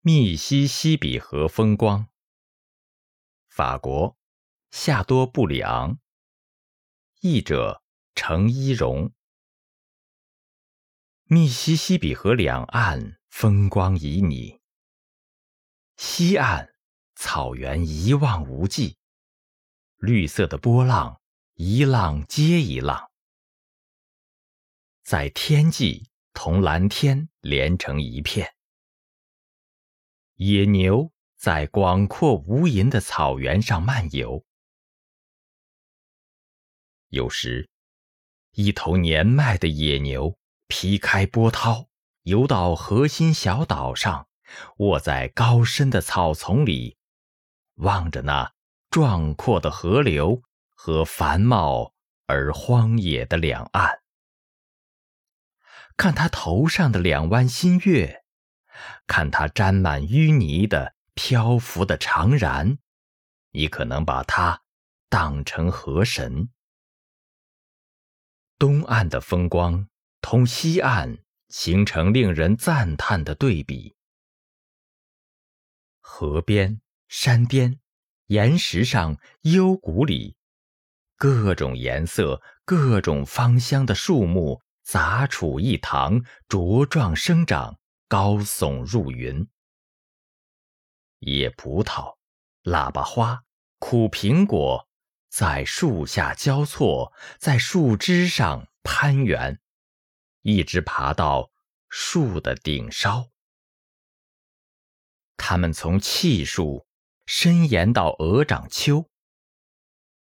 密西西比河风光。法国，夏多布里昂。译者：程一荣。密西西比河两岸风光旖旎，西岸草原一望无际，绿色的波浪一浪接一浪，在天际同蓝天连成一片。野牛在广阔无垠的草原上漫游，有时，一头年迈的野牛劈开波涛，游到核心小岛上，卧在高深的草丛里，望着那壮阔的河流和繁茂而荒野的两岸，看它头上的两弯新月。看它沾满淤泥的漂浮的长髯，你可能把它当成河神。东岸的风光同西岸形成令人赞叹的对比。河边、山巅、岩石上、幽谷里，各种颜色、各种芳香的树木杂处一堂，茁壮生长。高耸入云，野葡萄、喇叭花、苦苹果在树下交错，在树枝上攀援，一直爬到树的顶梢。它们从气树伸延到鹅掌楸，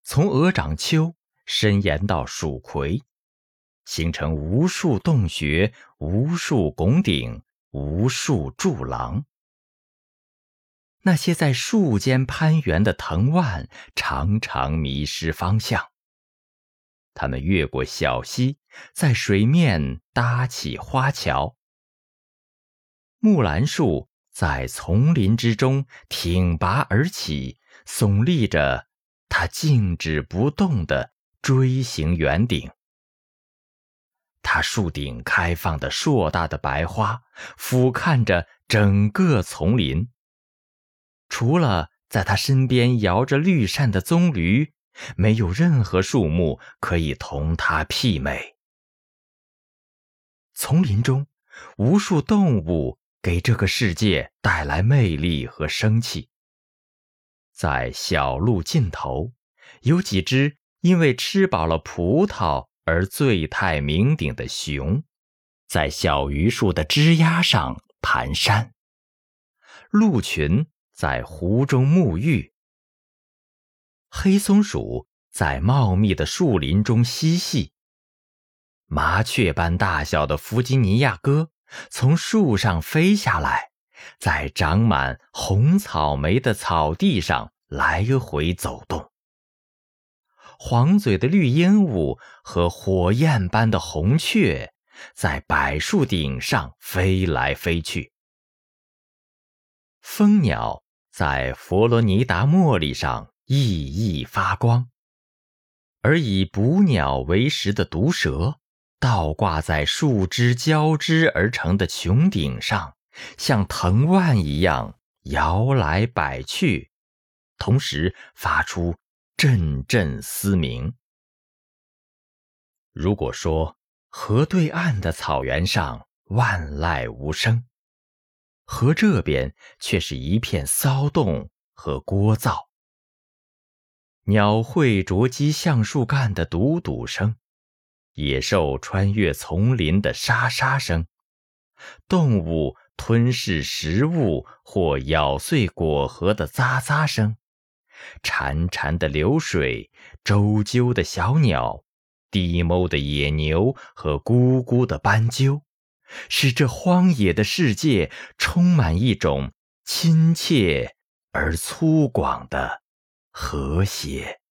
从鹅掌楸伸延到蜀葵，形成无数洞穴，无数拱顶。无数柱廊，那些在树间攀援的藤蔓常常迷失方向。它们越过小溪，在水面搭起花桥。木兰树在丛林之中挺拔而起，耸立着它静止不动的锥形圆顶。它树顶开放的硕大的白花，俯瞰着整个丛林。除了在它身边摇着绿扇的棕榈，没有任何树木可以同它媲美。丛林中，无数动物给这个世界带来魅力和生气。在小路尽头，有几只因为吃饱了葡萄。而醉态酩酊的熊，在小榆树的枝丫上蹒跚；鹿群在湖中沐浴；黑松鼠在茂密的树林中嬉戏；麻雀般大小的弗吉尼亚鸽从树上飞下来，在长满红草莓的草地上来回走动。黄嘴的绿鹦鹉和火焰般的红雀在柏树顶上飞来飞去。蜂鸟在佛罗尼达茉莉上熠熠发光，而以捕鸟为食的毒蛇倒挂在树枝交织而成的穹顶上，像藤蔓一样摇来摆去，同时发出。阵阵嘶鸣。如果说河对岸的草原上万籁无声，河这边却是一片骚动和聒噪。鸟喙啄击橡树干的笃笃声，野兽穿越丛林的沙沙声，动物吞噬食物或咬碎果核的咂咂声。潺潺的流水，周啾的小鸟，低眸的野牛和咕咕的斑鸠，使这荒野的世界充满一种亲切而粗犷的和谐。